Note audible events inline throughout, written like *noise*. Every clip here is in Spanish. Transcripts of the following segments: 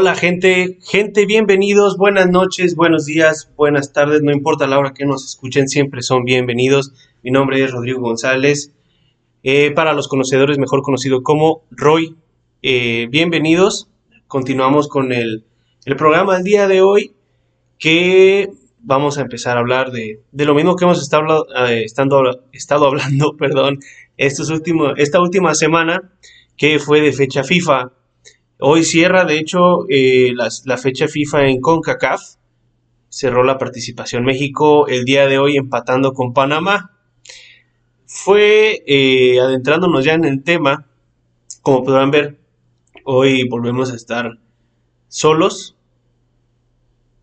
Hola gente, gente, bienvenidos, buenas noches, buenos días, buenas tardes, no importa la hora que nos escuchen, siempre son bienvenidos. Mi nombre es Rodrigo González, eh, para los conocedores mejor conocido como Roy. Eh, bienvenidos, continuamos con el, el programa del día de hoy que vamos a empezar a hablar de, de lo mismo que hemos estado, eh, estando, estado hablando *laughs* perdón, esta última semana que fue de fecha FIFA. Hoy cierra, de hecho, eh, la, fecha FIFA en CONCACAF. Cerró la participación México el día de hoy empatando con Panamá. Fue eh, adentrándonos ya en el tema, como podrán ver, hoy volvemos a estar solos,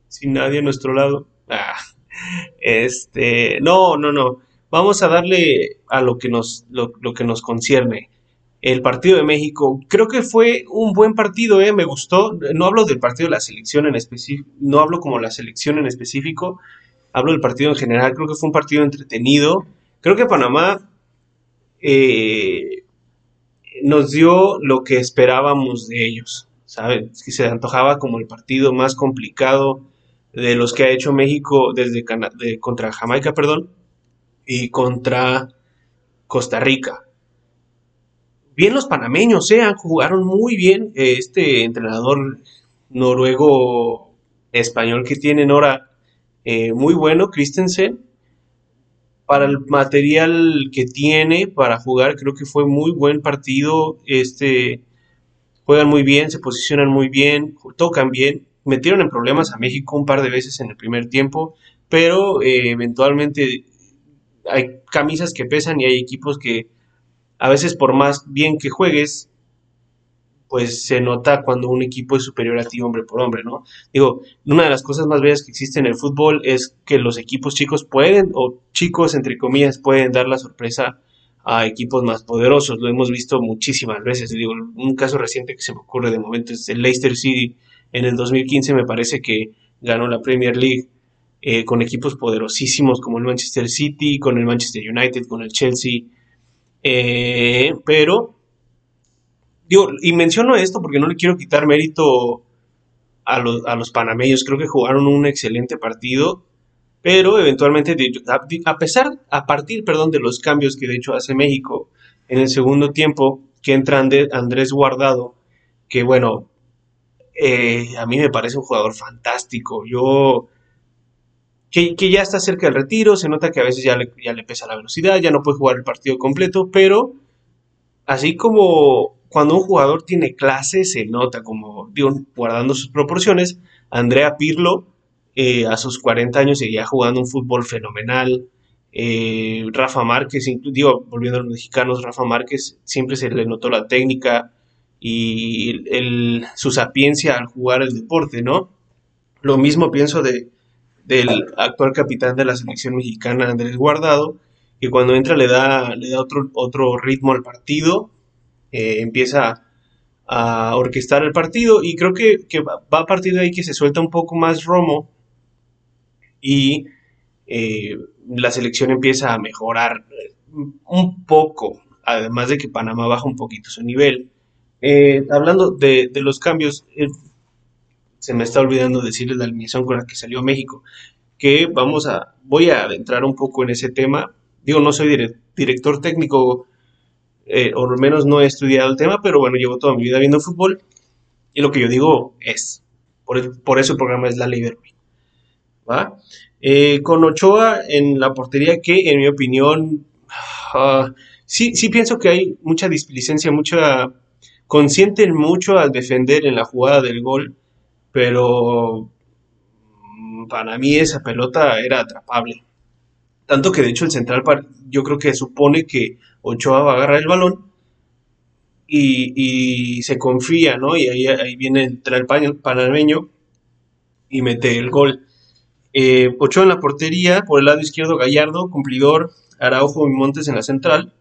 sin nadie a nuestro lado. Ah, este, no, no, no. Vamos a darle a lo que nos, lo, que nos concierne. El partido de México, creo que fue un buen partido, ¿eh? me gustó. No hablo del partido de la selección en específico, no hablo como la selección en específico, hablo del partido en general. Creo que fue un partido entretenido. Creo que Panamá eh, nos dio lo que esperábamos de ellos. ¿Saben? Que se antojaba como el partido más complicado de los que ha hecho México desde contra Jamaica, perdón y contra Costa Rica. Bien los panameños, ¿eh? jugaron muy bien. Este entrenador noruego español que tienen ahora, eh, muy bueno, Christensen. Para el material que tiene para jugar, creo que fue muy buen partido. Este, juegan muy bien, se posicionan muy bien, tocan bien. Metieron en problemas a México un par de veces en el primer tiempo, pero eh, eventualmente hay camisas que pesan y hay equipos que a veces por más bien que juegues, pues se nota cuando un equipo es superior a ti hombre por hombre, ¿no? Digo, una de las cosas más bellas que existe en el fútbol es que los equipos chicos pueden, o chicos entre comillas, pueden dar la sorpresa a equipos más poderosos. Lo hemos visto muchísimas veces. Digo, un caso reciente que se me ocurre de momento es el Leicester City. En el 2015 me parece que ganó la Premier League eh, con equipos poderosísimos como el Manchester City, con el Manchester United, con el Chelsea. Eh, pero, digo, y menciono esto porque no le quiero quitar mérito a los, a los panameños. Creo que jugaron un excelente partido, pero eventualmente, a pesar, a partir, perdón, de los cambios que de hecho hace México en el segundo tiempo, que entra Andrés Guardado, que bueno, eh, a mí me parece un jugador fantástico. Yo que, ya está cerca del retiro, se nota que a veces ya le, ya le pesa la velocidad, ya no puede jugar el partido completo, pero así como cuando un jugador tiene clase, se nota como, digo, guardando sus proporciones, Andrea Pirlo eh, a sus 40 años seguía jugando un fútbol fenomenal. Eh, Rafa Márquez, digo, volviendo a los mexicanos, Rafa Márquez siempre se le notó la técnica y su sapiencia al jugar el deporte, ¿no? Lo mismo pienso de, del actual capitán de la selección mexicana, Andrés Guardado, que cuando entra le da, le da otro, otro ritmo al partido, eh, empieza a orquestar el partido y creo que, va a partir de ahí que se suelta un poco más Romo y eh, la selección empieza a mejorar un poco, además de que Panamá baja un poquito su nivel. Eh, hablando de, de, los cambios, se me está olvidando decirles la alineación con la que salió México, que vamos a, voy a adentrar un poco en ese tema. Digo, no soy director técnico, eh, o al menos no he estudiado el tema, pero bueno, llevo toda mi vida viendo fútbol y lo que yo digo es, por, eso el programa es la ley. Eh, con Ochoa en la portería que, en mi opinión, ah, sí, sí pienso que hay mucha displicencia, mucha... Consienten mucho al defender en la jugada del gol pero mm, para mí esa pelota era atrapable. Tanto que de hecho el central yo creo que supone que Ochoa va a agarrar el balón y, se confía, ¿no? Y ahí, viene el panameño y mete el gol. Eh, Ochoa en la portería, por el lado izquierdo Gallardo, cumplidor, Araujo y Montes en la central.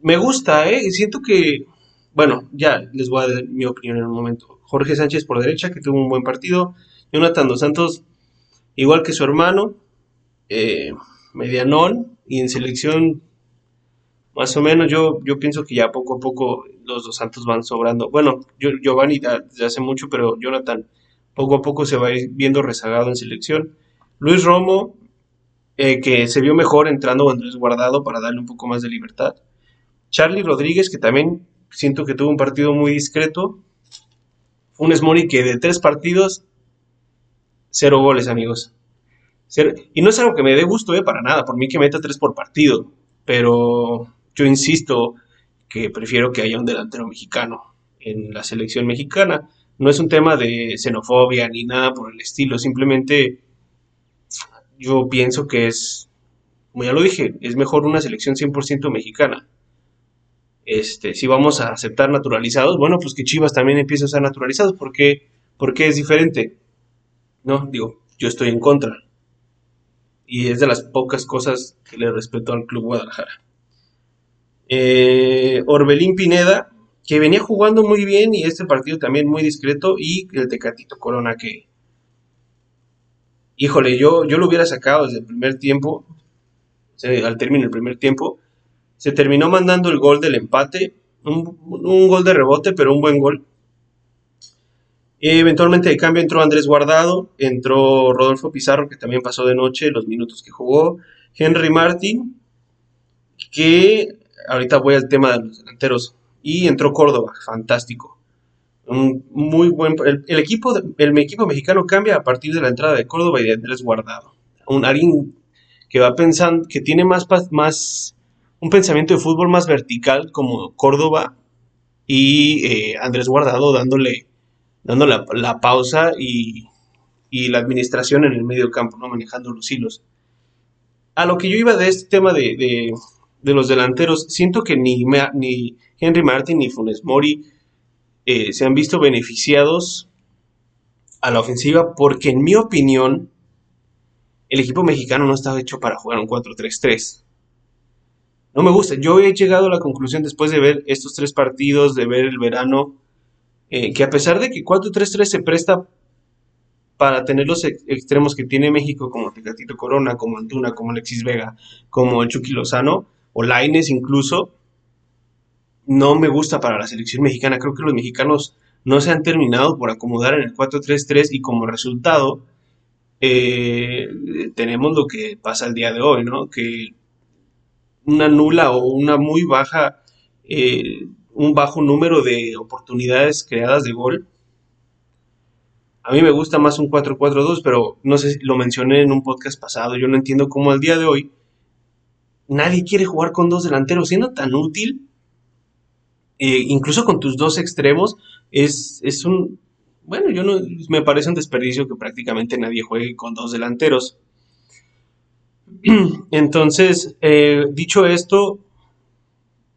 Me gusta, ¿eh? Siento que, bueno, ya les voy a dar mi opinión en un momento. Jorge Sánchez por derecha, que tuvo un buen partido. Jonathan Dos Santos, igual que su hermano, eh, medianón, y en selección Más o menos yo, yo pienso que ya poco a poco los dos Santos van sobrando. Bueno, yo, Giovanni desde hace mucho, pero Jonathan poco a poco se va viendo rezagado en selección. Luis Romo, eh, que se vio mejor entrando Andrés Guardado para darle un poco más de libertad. Charlie Rodríguez, que también siento que tuvo un partido muy discreto. Un Mori que de tres partidos, cero goles, amigos. Y no es algo que me dé gusto, eh, para nada. Por mí que meta tres por partido. Pero yo insisto que prefiero que haya un delantero mexicano en la selección mexicana. No es un tema de xenofobia ni nada por el estilo, simplemente yo pienso que es, como ya lo dije, es mejor una selección 100% mexicana. Este, si vamos a aceptar naturalizados, bueno, pues que Chivas también empiece a ser naturalizados, porque, es diferente. No, digo, yo estoy en contra. Y es de las pocas cosas que le respeto al Club Guadalajara. Eh, Orbelín Pineda, que venía jugando muy bien y este partido también muy discreto, y el Tecatito Corona que, híjole, yo, yo lo hubiera sacado desde el primer tiempo, al término del primer tiempo, se terminó mandando el gol del empate, un, gol de rebote, pero un buen gol. eventualmente de cambio entró Andrés Guardado, entró Rodolfo Pizarro, que también pasó de noche los minutos que jugó, Henry Martin, que ahorita voy al tema de los delanteros. Y entró Córdoba, fantástico. Muy buen. El, equipo, el equipo mexicano cambia a partir de la entrada de Córdoba y de Andrés Guardado. Un alguien que va pensando, que tiene más, más un pensamiento de fútbol más vertical como Córdoba y eh, Andrés Guardado dándole, dándole la, pausa y, la administración en el medio campo, ¿no? manejando los hilos. A lo que yo iba de este tema de, de los delanteros, siento que ni, ni Henry Martin ni Funes Mori eh, se han visto beneficiados a la ofensiva porque en mi opinión el equipo mexicano no estaba hecho para jugar un 4-3-3. No me gusta. Yo he llegado a la conclusión después de ver estos tres partidos, de ver el verano, eh, que a pesar de que 4-3-3 se presta para tener los extremos que tiene México, como Tecatito Corona, como Antuna, como Alexis Vega, como Chucky Lozano, o Laines incluso, no me gusta para la selección mexicana. Creo que los mexicanos no se han terminado por acomodar en el 4-3-3 y como resultado eh, tenemos lo que pasa el día de hoy, ¿no? Que una nula o una muy baja, eh, un bajo número de oportunidades creadas de gol. A mí me gusta más un 4-4-2, pero no sé si lo mencioné en un podcast pasado. Yo no entiendo cómo al día de hoy nadie quiere jugar con dos delanteros, siendo tan útil, eh, incluso con tus dos extremos, es, es, un, bueno, yo no, me parece un desperdicio que prácticamente nadie juegue con dos delanteros. *clears throat* Entonces, eh, dicho esto,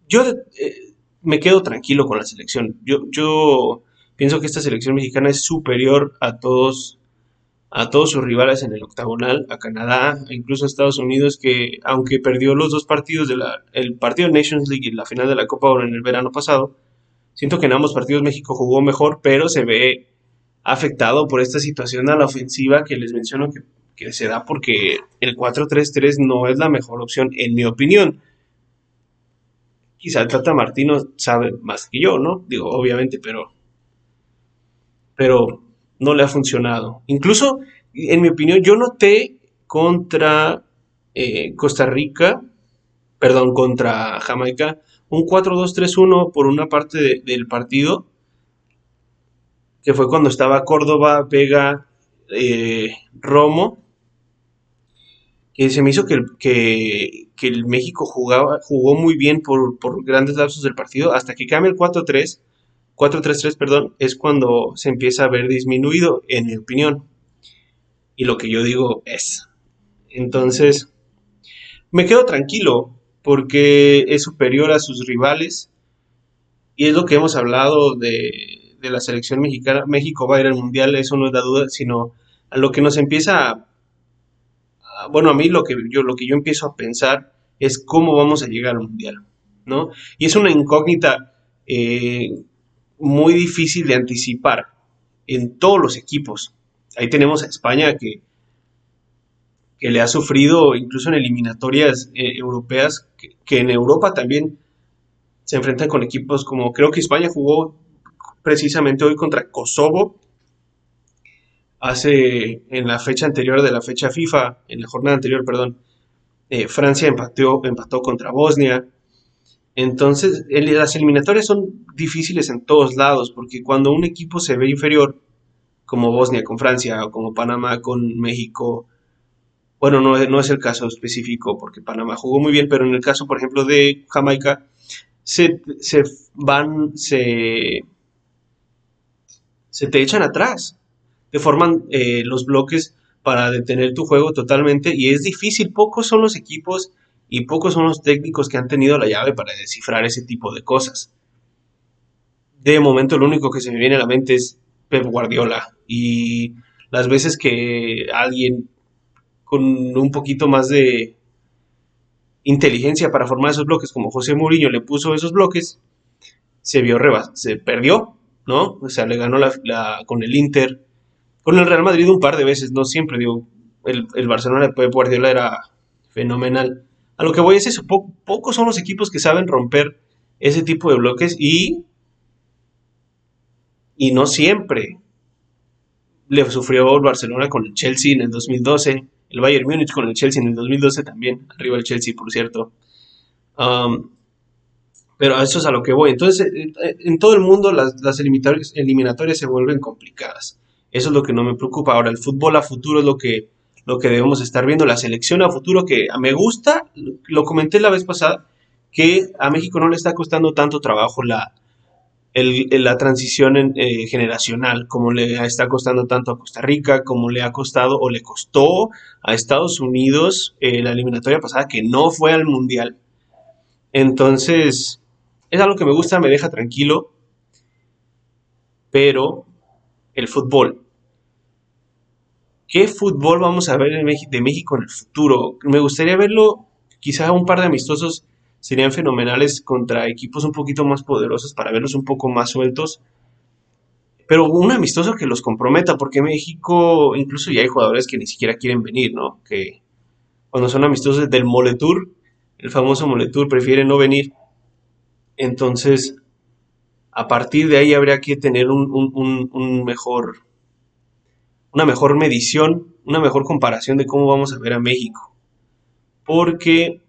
yo eh, me quedo tranquilo con la selección. Yo, yo pienso que esta selección mexicana es superior a todos a todos sus rivales en el octagonal, a Canadá, e incluso a Estados Unidos, que aunque perdió los dos partidos de la, el partido de Nations League y la final de la Copa Oro en el verano pasado, siento que en ambos partidos México jugó mejor, pero se ve afectado por esta situación a la ofensiva que les menciono que, que se da porque el 4-3-3 no es la mejor opción, en mi opinión. Quizá el Tata Martino sabe más que yo, ¿no? Digo, obviamente, pero. No le ha funcionado. Incluso, en mi opinión, yo noté contra eh, Costa Rica, perdón, contra Jamaica, un 4-2-3-1 por una parte del partido, que fue cuando estaba Córdoba, Vega, eh, Romo, se me hizo que, que, que, el México jugaba, jugó muy bien por, por grandes lapsos del partido, hasta que cambia el 4-3 4-3-3, perdón, es cuando se empieza a ver disminuido, en mi opinión. Y lo que yo digo es. Entonces, me quedo tranquilo porque es superior a sus rivales. Y es lo que hemos hablado de, la selección mexicana. México va a ir al mundial, eso no es la duda, sino a lo que nos empieza a, bueno, a mí lo que yo, lo que yo empiezo a pensar es cómo vamos a llegar al mundial, ¿no? Y es una incógnita eh, muy difícil de anticipar en todos los equipos. Ahí tenemos a España que, que le ha sufrido incluso en eliminatorias eh, europeas, que, en Europa también se enfrentan con equipos como creo que España jugó precisamente hoy contra Kosovo, hace en la fecha anterior de la fecha FIFA, en la jornada anterior, perdón, eh, Francia empató, empató contra Bosnia. Entonces, las eliminatorias son difíciles en todos lados, porque cuando un equipo se ve inferior, como Bosnia con Francia o como Panamá con México, bueno, no, no es el caso específico porque Panamá jugó muy bien, pero en el caso, por ejemplo, de Jamaica, se, se van, se, se te echan atrás, te forman eh, los bloques para detener tu juego totalmente y es difícil, pocos son los equipos y pocos son los técnicos que han tenido la llave para descifrar ese tipo de cosas. De momento lo único que se me viene a la mente es Pep Guardiola y las veces que alguien con un poquito más de inteligencia para formar esos bloques, como José Mourinho le puso esos bloques, se vio rebas, se perdió, ¿no? O sea, le ganó la, con el Inter, con el Real Madrid un par de veces, no siempre, digo, el, el Barcelona de Pep Guardiola era fenomenal. A lo que voy es eso, pocos son los equipos que saben romper ese tipo de bloques y y no siempre. Le sufrió el Barcelona con el Chelsea en el 2012, el Bayern Múnich con el Chelsea en el 2012 también, arriba el Chelsea, por cierto. Um, pero a eso es a lo que voy. Entonces, eh, eh, en todo el mundo las, las eliminatorias, se vuelven complicadas. Eso es lo que no me preocupa. Ahora, el fútbol a futuro es lo que, lo que debemos estar viendo. La selección a futuro que me gusta, lo comenté la vez pasada, que a México no le está costando tanto trabajo la, la transición eh, generacional, como le está costando tanto a Costa Rica, como le ha costado o le costó a Estados Unidos eh, la eliminatoria pasada que no fue al Mundial. Entonces, es algo que me gusta, me deja tranquilo, pero el fútbol. ¿Qué fútbol vamos a ver de México en el futuro? Me gustaría verlo quizá un par de amistosos serían fenomenales contra equipos un poquito más poderosos para verlos un poco más sueltos. Pero un amistoso que los comprometa, porque México incluso ya hay jugadores que ni siquiera quieren venir, ¿no? Que cuando son amistosos del Moletour, el famoso Moletour, prefieren no venir. Entonces, a partir de ahí habría que tener un, mejor, una mejor medición, una mejor comparación de cómo vamos a ver a México. Porque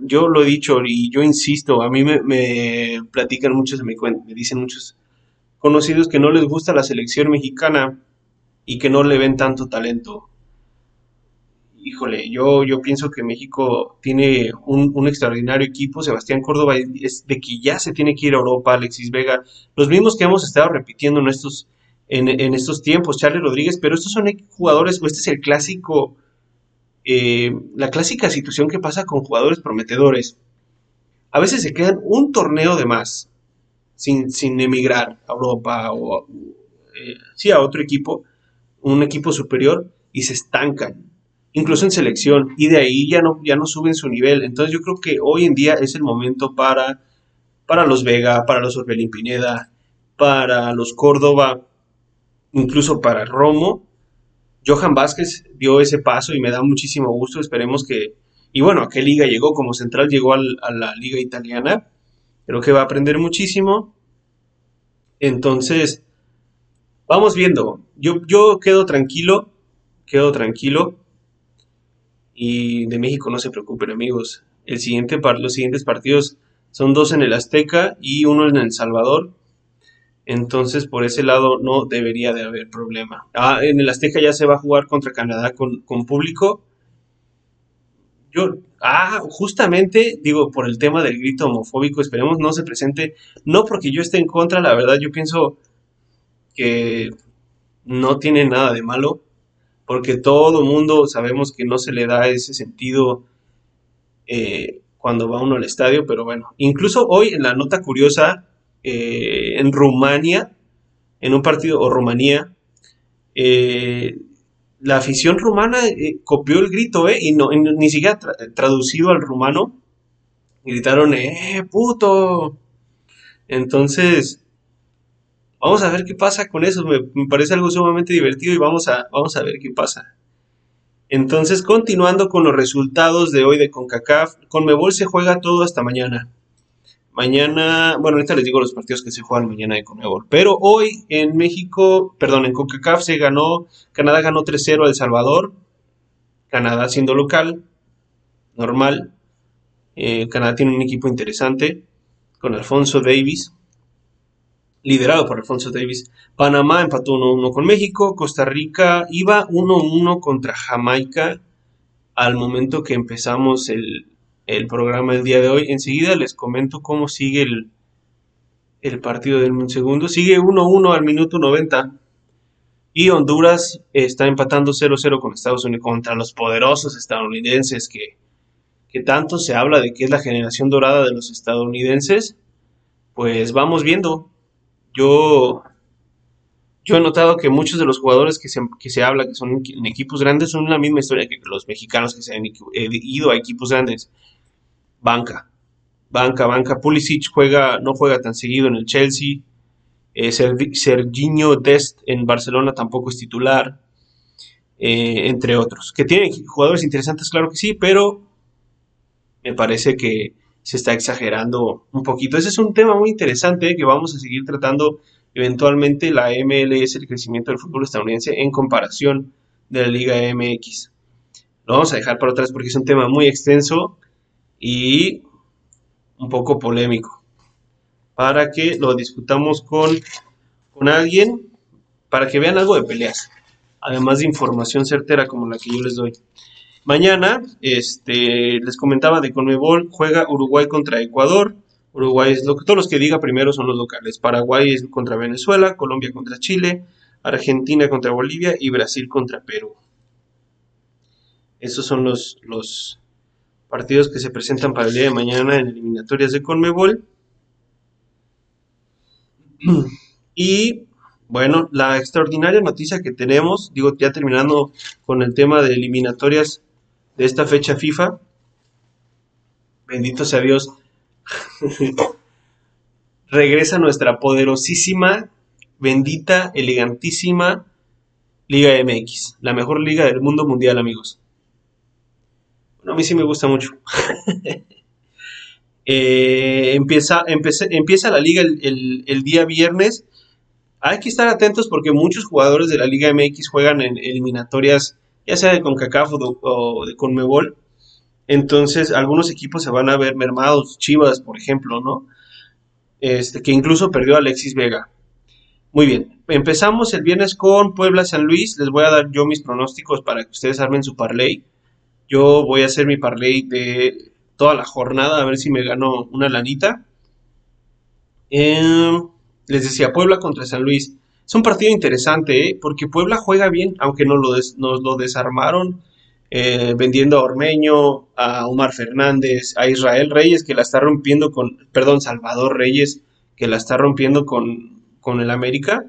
yo lo he dicho y yo insisto, a mí me, platican muchos, me, me dicen muchos conocidos que no les gusta la selección mexicana y que no le ven tanto talento. Híjole, yo, yo pienso que México tiene un, extraordinario equipo. Sebastián Córdoba es de que ya se tiene que ir a Europa, Alexis Vega, los mismos que hemos estado repitiendo en estos, en, estos tiempos, Charles Rodríguez, pero estos son jugadores, o este es el clásico eh, la clásica situación que pasa con jugadores prometedores. A veces se quedan un torneo de más sin, sin emigrar a Europa o eh, sí, a otro equipo, un equipo superior, y se estancan, incluso en selección, y de ahí ya no, ya no suben su nivel. Entonces yo creo que hoy en día es el momento para, para los Vega, para los Orbelín Pineda, para los Córdoba, incluso para Romo, Johan Vázquez dio ese paso y me da muchísimo gusto. Esperemos que. Y bueno, ¿a qué liga llegó? Como central llegó a la liga italiana. Creo que va a aprender muchísimo. Entonces, vamos viendo. Yo, yo quedo tranquilo. Quedo tranquilo. Y de México no se preocupen, amigos. El siguiente, los siguientes partidos son dos en el Azteca y uno en El Salvador. Entonces, por ese lado no debería de haber problema. Ah, en el Azteca ya se va a jugar contra Canadá con, público. Yo, ah, justamente, digo, por el tema del grito homofóbico, esperemos no se presente, no porque yo esté en contra, la verdad, yo pienso que no tiene nada de malo, porque todo mundo sabemos que no se le da ese sentido eh, cuando va uno al estadio, pero bueno, incluso hoy en la nota curiosa eh, en Rumania, en un partido, o Rumanía, eh, la afición rumana eh, copió el grito, Y, no, ni siquiera traducido al rumano, gritaron, ¡eh, puto! Entonces, vamos a ver qué pasa con eso. Me, parece algo sumamente divertido y vamos a, vamos a ver qué pasa. Entonces, continuando con los resultados de hoy de CONCACAF, Conmebol se juega todo hasta mañana. Mañana, bueno, ahorita les digo los partidos que se juegan mañana de Conmebol. Pero hoy en México, perdón, en CONCACAF se ganó, Canadá ganó 3-0 a El Salvador. Canadá siendo local, normal. Eh, Canadá tiene un equipo interesante con Alfonso Davis, liderado por Alfonso Davis. Panamá empató 1-1 con México. Costa Rica iba 1-1 contra Jamaica al momento que empezamos el, el, programa el día de hoy. Enseguida les comento cómo sigue el, el partido del segundo. Sigue 1-1 al minuto 90. Y Honduras está empatando 0-0 con Estados Unidos contra los poderosos estadounidenses que, que tanto se habla de que es la generación dorada de los estadounidenses. Pues vamos viendo yo, yo he notado que muchos de los jugadores que se, que se habla que son en equipos grandes son la misma historia que los mexicanos que se han ido a equipos grandes. Banca, banca, banca. Pulisic juega, no juega tan seguido en el Chelsea. Eh, Serginho Dest en Barcelona tampoco es titular. Eh, entre otros. Que tienen jugadores interesantes, claro que sí, pero me parece que se está exagerando un poquito. Ese es un tema muy interesante que vamos a seguir tratando eventualmente la MLS, el crecimiento del fútbol estadounidense en comparación de la Liga MX. Lo vamos a dejar para vez porque es un tema muy extenso y un poco polémico. Para que lo discutamos con, con alguien, para que vean algo de peleas, además de información certera como la que yo les doy. Mañana, este, les comentaba de Conmebol, juega Uruguay contra Ecuador. Uruguay es lo que todos los que diga primero son los locales. Paraguay es contra Venezuela, Colombia contra Chile, Argentina contra Bolivia y Brasil contra Perú. Esos son los, los partidos que se presentan para el día de mañana en eliminatorias de Conmebol. Y bueno, la extraordinaria noticia que tenemos, digo ya terminando con el tema de eliminatorias de esta fecha FIFA. Bendito sea Dios. *laughs* Regresa nuestra poderosísima, bendita, elegantísima Liga MX, la mejor liga del mundo mundial, amigos. Bueno, a mí sí me gusta mucho. *laughs* Eh, empieza, empieza la liga el, el, día viernes. Hay que estar atentos porque muchos jugadores de la Liga MX juegan en eliminatorias ya sea de CONCACAF o de, CONMEBOL. Entonces, algunos equipos se van a ver mermados, Chivas, por ejemplo, ¿no? Este, que incluso perdió a Alexis Vega. Muy bien, empezamos el viernes con Puebla San Luis. Les voy a dar yo mis pronósticos para que ustedes armen su parlay. Yo voy a hacer mi parlay de toda la jornada, a ver si me gano una lanita. Em, les decía, Puebla contra San Luis. Es un partido interesante, ¿eh? porque Puebla juega bien, aunque nos lo, nos lo desarmaron eh, vendiendo a Ormeño, a Omar Fernández, a Israel Reyes, que la está rompiendo con, perdón, Salvador Reyes, que la está rompiendo con, con el América.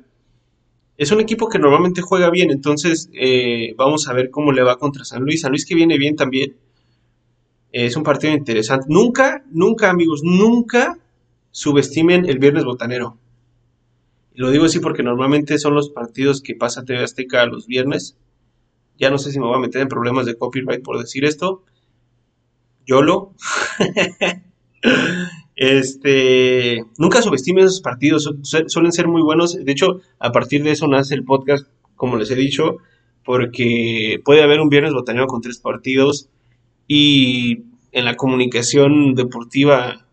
Es un equipo que normalmente juega bien, entonces eh, vamos a ver cómo le va contra San Luis. San Luis que viene bien también. Es un partido interesante. Nunca, nunca, amigos, nunca subestimen el viernes botanero. Lo digo así porque normalmente son los partidos que pasa TV Azteca los viernes. Ya no sé si me voy a meter en problemas de copyright por decir esto. YOLO. *laughs* este, nunca subestimen esos partidos, suelen ser muy buenos. De hecho, a partir de eso nace el podcast, como les he dicho, porque puede haber un viernes botanero con tres partidos y en la comunicación deportiva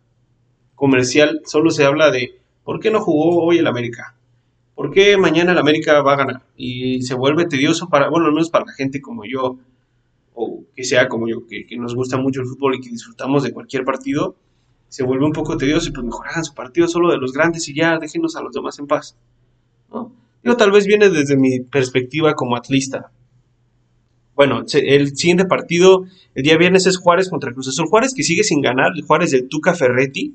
comercial solo se habla de ¿Por qué no jugó hoy el América? ¿Por qué mañana el América va a ganar? Y se vuelve tedioso para, bueno, al menos para la gente como yo, o que sea como yo, que, nos gusta mucho el fútbol y que disfrutamos de cualquier partido, se vuelve un poco tedioso y pues mejor hagan su partido solo de los grandes y ya déjenos a los demás en paz. ¿no? Yo tal vez viene desde mi perspectiva como atlista. Bueno, el siguiente partido, el día viernes es Juárez contra Cruz Azul. Juárez que sigue sin ganar, Juárez del Tuca Ferretti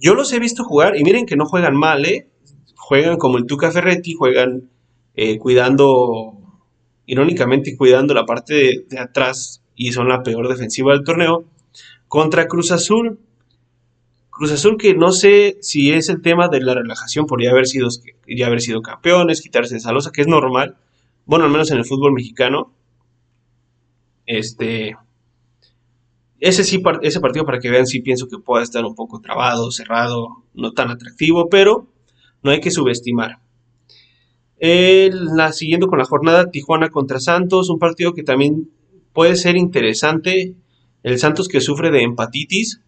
yo los he visto jugar y miren que no juegan mal, ¿eh? Juegan como el Tuca Ferretti, juegan eh, cuidando, irónicamente cuidando la parte de, atrás y son la peor defensiva del torneo. Contra Cruz Azul, Cruz Azul que no sé si es el tema de la relajación por ya haber sido, ya haber sido campeones, quitarse esa losa, que es normal, bueno, al menos en el fútbol mexicano. Este, ese sí, ese partido para que vean, sí pienso que pueda estar un poco trabado, cerrado, no tan atractivo, pero no hay que subestimar. la, siguiendo con la jornada, Tijuana contra Santos, un partido que también puede ser interesante. El Santos que sufre de empatitis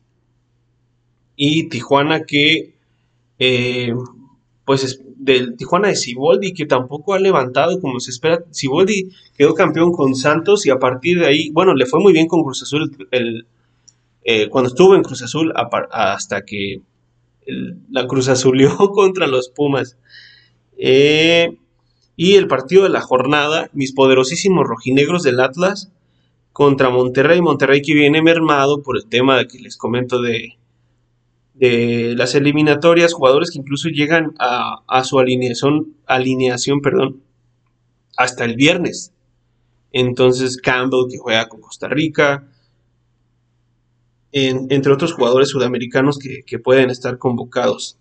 y Tijuana que, eh, pues, es del Tijuana de Ciboldi que tampoco ha levantado como se espera. Ciboldi quedó campeón con Santos y a partir de ahí, bueno, le fue muy bien con Cruz Azul el, eh, cuando estuvo en Cruz Azul hasta que la Cruz Azulió *laughs* contra los Pumas. Eh, y el partido de la jornada, mis poderosísimos rojinegros del Atlas contra Monterrey. Monterrey que viene mermado por el tema que les comento de, de las eliminatorias, jugadores que incluso llegan a, su alineación, alineación perdón, hasta el viernes. Entonces Campbell que juega con Costa Rica, entre otros jugadores sudamericanos que, pueden estar convocados.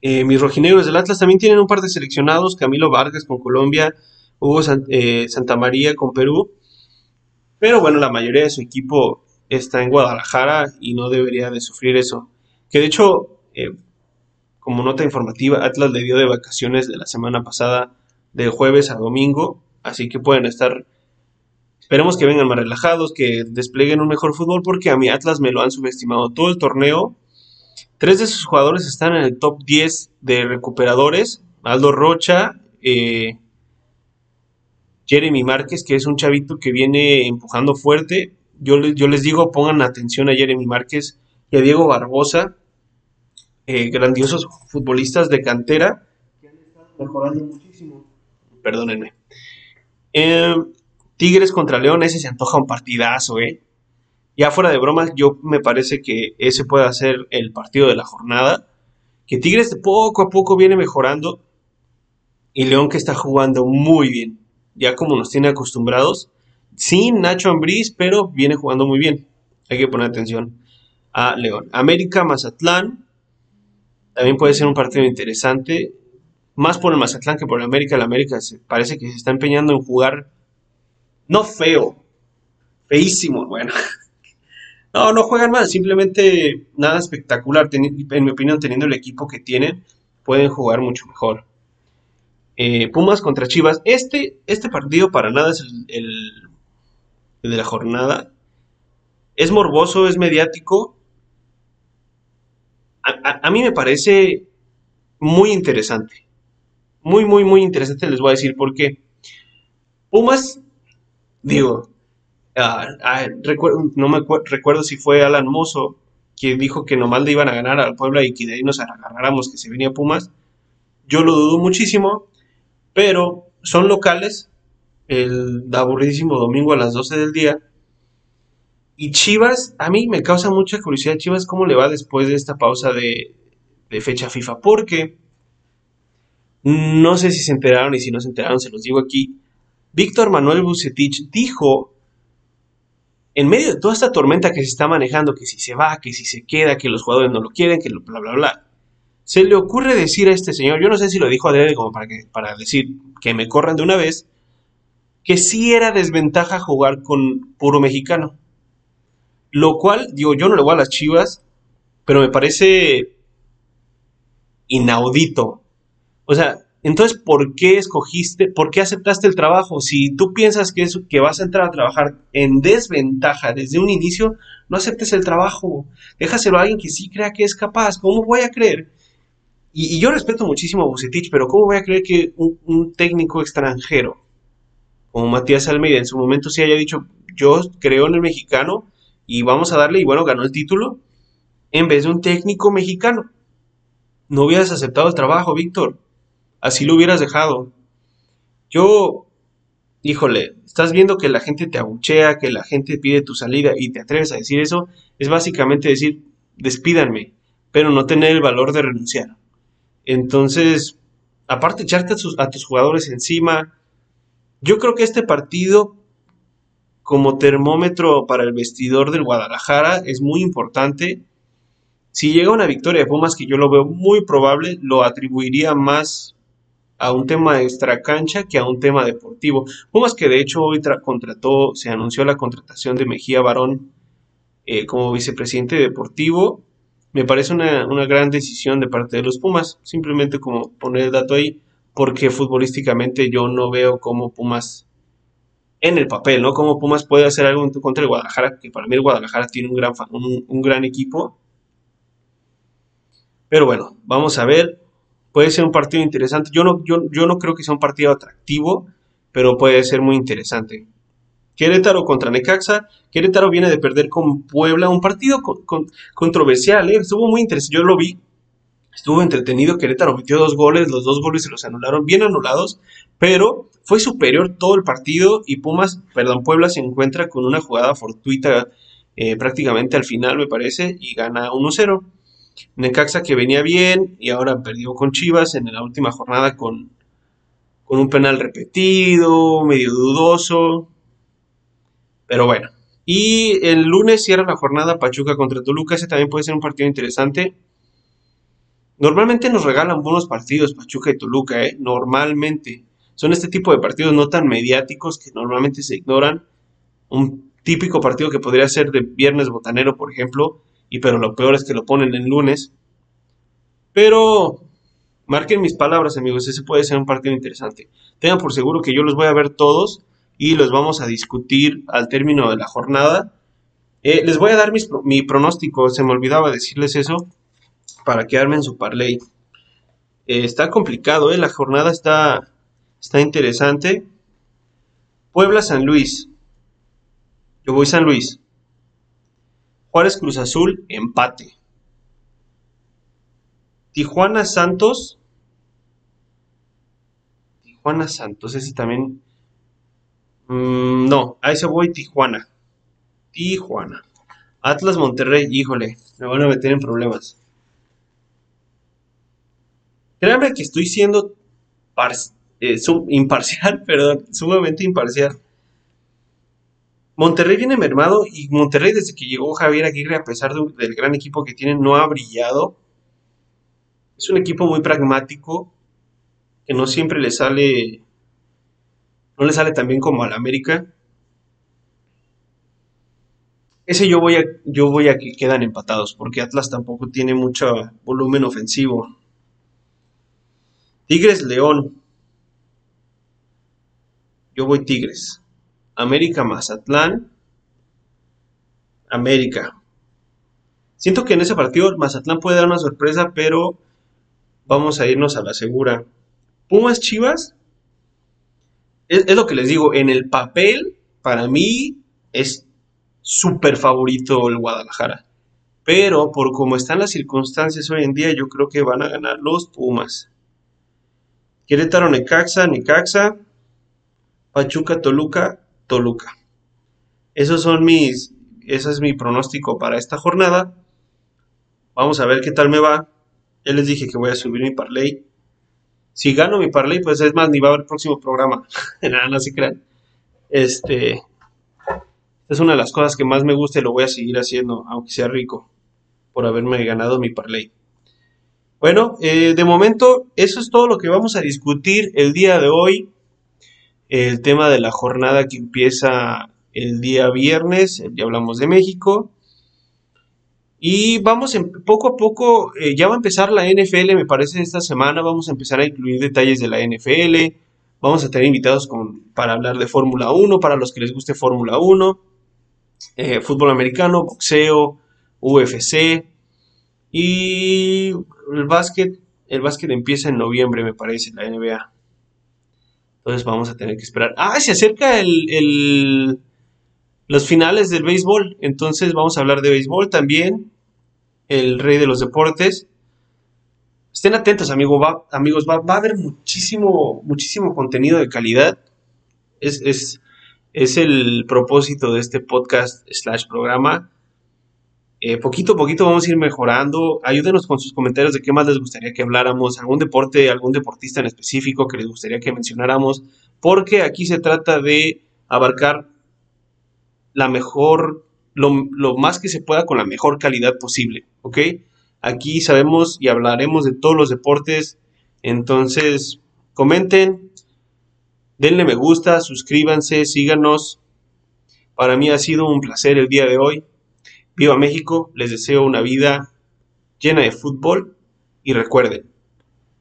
Eh, mis rojinegros del Atlas también tienen un par de seleccionados, Camilo Vargas con Colombia, Hugo eh, Santa María con Perú, pero bueno, la mayoría de su equipo está en Guadalajara y no debería de sufrir eso. Que de hecho, eh, como nota informativa, Atlas le dio de vacaciones de la semana pasada de jueves a domingo, así que pueden estar Esperemos que vengan más relajados, que desplieguen un mejor fútbol, porque a mi Atlas me lo han subestimado todo el torneo. Tres de sus jugadores están en el top 10 de recuperadores. Aldo Rocha, eh, Jeremy Márquez, que es un chavito que viene empujando fuerte. Yo, les digo, pongan atención a Jeremy Márquez y a Diego Barbosa, eh, grandiosos futbolistas de cantera que han estado mejorando muchísimo. Perdónenme. Eh, Tigres contra León, ese se antoja un partidazo, ¿eh? Ya fuera de broma, yo me parece que ese puede ser el partido de la jornada. Que Tigres poco a poco viene mejorando. Y León que está jugando muy bien. Ya como nos tiene acostumbrados. Sin Nacho Ambriz, pero viene jugando muy bien. Hay que poner atención a León. América, Mazatlán. También puede ser un partido interesante. Más por el Mazatlán que por el América. El América parece que se está empeñando en jugar no feo, feísimo, bueno. *laughs* No, no juegan mal, simplemente nada espectacular. en mi opinión, teniendo el equipo que tienen, pueden jugar mucho mejor. Eh, Pumas contra Chivas. Este, este partido para nada es el, de la jornada. Es morboso, es mediático. A, mí me parece muy interesante. Muy, muy, muy interesante. Les voy a decir por qué. Pumas Digo, ah, ah, no me recuerdo si fue Alan Mozo que dijo que nomás le iban a ganar al Puebla y que de ahí nos agarráramos que se venía Pumas. Yo lo dudo muchísimo, pero son locales, el aburridísimo domingo a las 12 del día. Y Chivas, a mí me causa mucha curiosidad Chivas cómo le va después de esta pausa de, de fecha FIFA, porque no sé si se enteraron y si no se enteraron, se los digo aquí. Víctor Manuel Bucetich dijo, en medio de toda esta tormenta que se está manejando, que si se va, que si se queda, que los jugadores no lo quieren, que bla, bla, bla, se le ocurre decir a este señor, yo no sé si lo dijo a Dede como para, que, para decir que me corran de una vez, que sí era desventaja jugar con puro mexicano. Lo cual, digo, yo no le voy a las chivas, pero me parece inaudito. O sea, entonces, ¿por qué escogiste, por qué aceptaste el trabajo? Si tú piensas que, es, que vas a entrar a trabajar en desventaja desde un inicio, no aceptes el trabajo. Déjaselo a alguien que sí crea que es capaz. ¿Cómo voy a creer? Y, yo respeto muchísimo a Bucetich, pero ¿cómo voy a creer que un, técnico extranjero como Matías Almeida en su momento sí haya dicho, yo creo en el mexicano y vamos a darle, y bueno, ganó el título, en vez de un técnico mexicano? No hubieras aceptado el trabajo, Víctor así lo hubieras dejado. Yo, híjole, estás viendo que la gente te abuchea, que la gente pide tu salida y te atreves a decir eso, es básicamente decir, despídanme, pero no tener el valor de renunciar. Entonces, aparte echarte a, a tus jugadores encima, yo creo que este partido como termómetro para el vestidor del Guadalajara es muy importante. Si llega una victoria de Pumas, que yo lo veo muy probable, lo atribuiría más a un tema extra cancha que a un tema deportivo. Pumas que de hecho hoy contrató, se anunció la contratación de Mejía Barón eh, como vicepresidente deportivo. Me parece una, una, gran decisión de parte de los Pumas, simplemente como poner el dato ahí, porque futbolísticamente yo no veo cómo Pumas en el papel, ¿no? Cómo Pumas puede hacer algo contra el Guadalajara, que para mí el Guadalajara tiene un gran, un, gran equipo. Pero bueno, vamos a ver puede ser un partido interesante. Yo no, yo, yo no creo que sea un partido atractivo, pero puede ser muy interesante. Querétaro contra Necaxa. Querétaro viene de perder con Puebla, un partido controversial, ¿eh? estuvo muy interesante. Yo lo vi, estuvo entretenido. Querétaro metió dos goles, los dos goles se los anularon, bien anulados, pero fue superior todo el partido y Pumas, perdón, Puebla se encuentra con una jugada fortuita eh, prácticamente al final, me parece, y gana 1-0. Necaxa que venía bien y ahora perdió con Chivas en la última jornada con, con un penal repetido, medio dudoso. Pero bueno. Y el lunes cierra la jornada Pachuca contra Toluca. Ese también puede ser un partido interesante. Normalmente nos regalan buenos partidos Pachuca y Toluca, ¿eh? Normalmente. Son este tipo de partidos no tan mediáticos que normalmente se ignoran. Un típico partido que podría ser de viernes botanero, por ejemplo, y pero lo peor es que lo ponen en lunes. Pero marquen mis palabras, amigos, ese puede ser un partido interesante. Tengan por seguro que yo los voy a ver todos y los vamos a discutir al término de la jornada. Eh, les voy a dar mi pronóstico, se me olvidaba decirles eso, para que armen su parlay. Eh, está complicado, eh, la jornada está, está interesante. Puebla San Luis. Yo voy San Luis. Juárez Cruz Azul, empate. Tijuana Santos. Tijuana Santos, ese también. Mm, no, a ese voy Tijuana. Tijuana. Atlas Monterrey, híjole, me van a meter en problemas. Créanme que estoy siendo eh, imparcial, *laughs* perdón, sumamente imparcial. Monterrey viene mermado y Monterrey desde que llegó Javier Aguirre, a pesar del gran equipo que tiene, no ha brillado. Es un equipo muy pragmático, que no siempre le sale, no le sale tan bien como al América. Ese yo voy a, yo voy a que quedan empatados, porque Atlas tampoco tiene mucho volumen ofensivo. Tigres León. Yo voy Tigres. América Mazatlán. América. Siento que en ese partido Mazatlán puede dar una sorpresa, pero vamos a irnos a la segura. Pumas Chivas. Es, lo que les digo, en el papel, para mí es súper favorito el Guadalajara. Pero por cómo están las circunstancias hoy en día, yo creo que van a ganar los Pumas. Querétaro, Necaxa, Necaxa. Pachuca, Toluca, Toluca. Esos son mis, ese es mi pronóstico para esta jornada. Vamos a ver qué tal me va. Ya les dije que voy a subir mi parlay. Si gano mi parlay, pues es más, ni va a haber próximo programa. *laughs* Nada, no se crean. Este es una de las cosas que más me gusta y lo voy a seguir haciendo, aunque sea rico, por haberme ganado mi parlay. Bueno, eh, de momento, eso es todo lo que vamos a discutir el día de hoy el tema de la jornada que empieza el día viernes, ya hablamos de México. Y vamos poco a poco, eh, ya va a empezar la NFL, me parece, esta semana. Vamos a empezar a incluir detalles de la NFL. Vamos a tener invitados para hablar de Fórmula 1, para los que les guste Fórmula 1, eh, fútbol americano, boxeo, UFC. Y el básquet, el básquet empieza en noviembre, me parece, la NBA. Entonces vamos a tener que esperar. Ah, se acerca el, los finales del béisbol. Entonces vamos a hablar de béisbol también. El rey de los deportes. Estén atentos, amigo, amigos. Va, a haber muchísimo, muchísimo contenido de calidad. Es, es, es el propósito de este podcast slash programa. Eh, poquito a poquito vamos a ir mejorando. Ayúdenos con sus comentarios de qué más les gustaría que habláramos, algún deporte, algún deportista en específico que les gustaría que mencionáramos, porque aquí se trata de abarcar la mejor, lo, más que se pueda con la mejor calidad posible, ¿ok? Aquí sabemos y hablaremos de todos los deportes, entonces comenten, denle me gusta, suscríbanse, síganos. Para mí ha sido un placer el día de hoy. Viva México, les deseo una vida llena de fútbol y recuerden,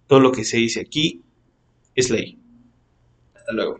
todo lo que se dice aquí es ley. Hasta luego.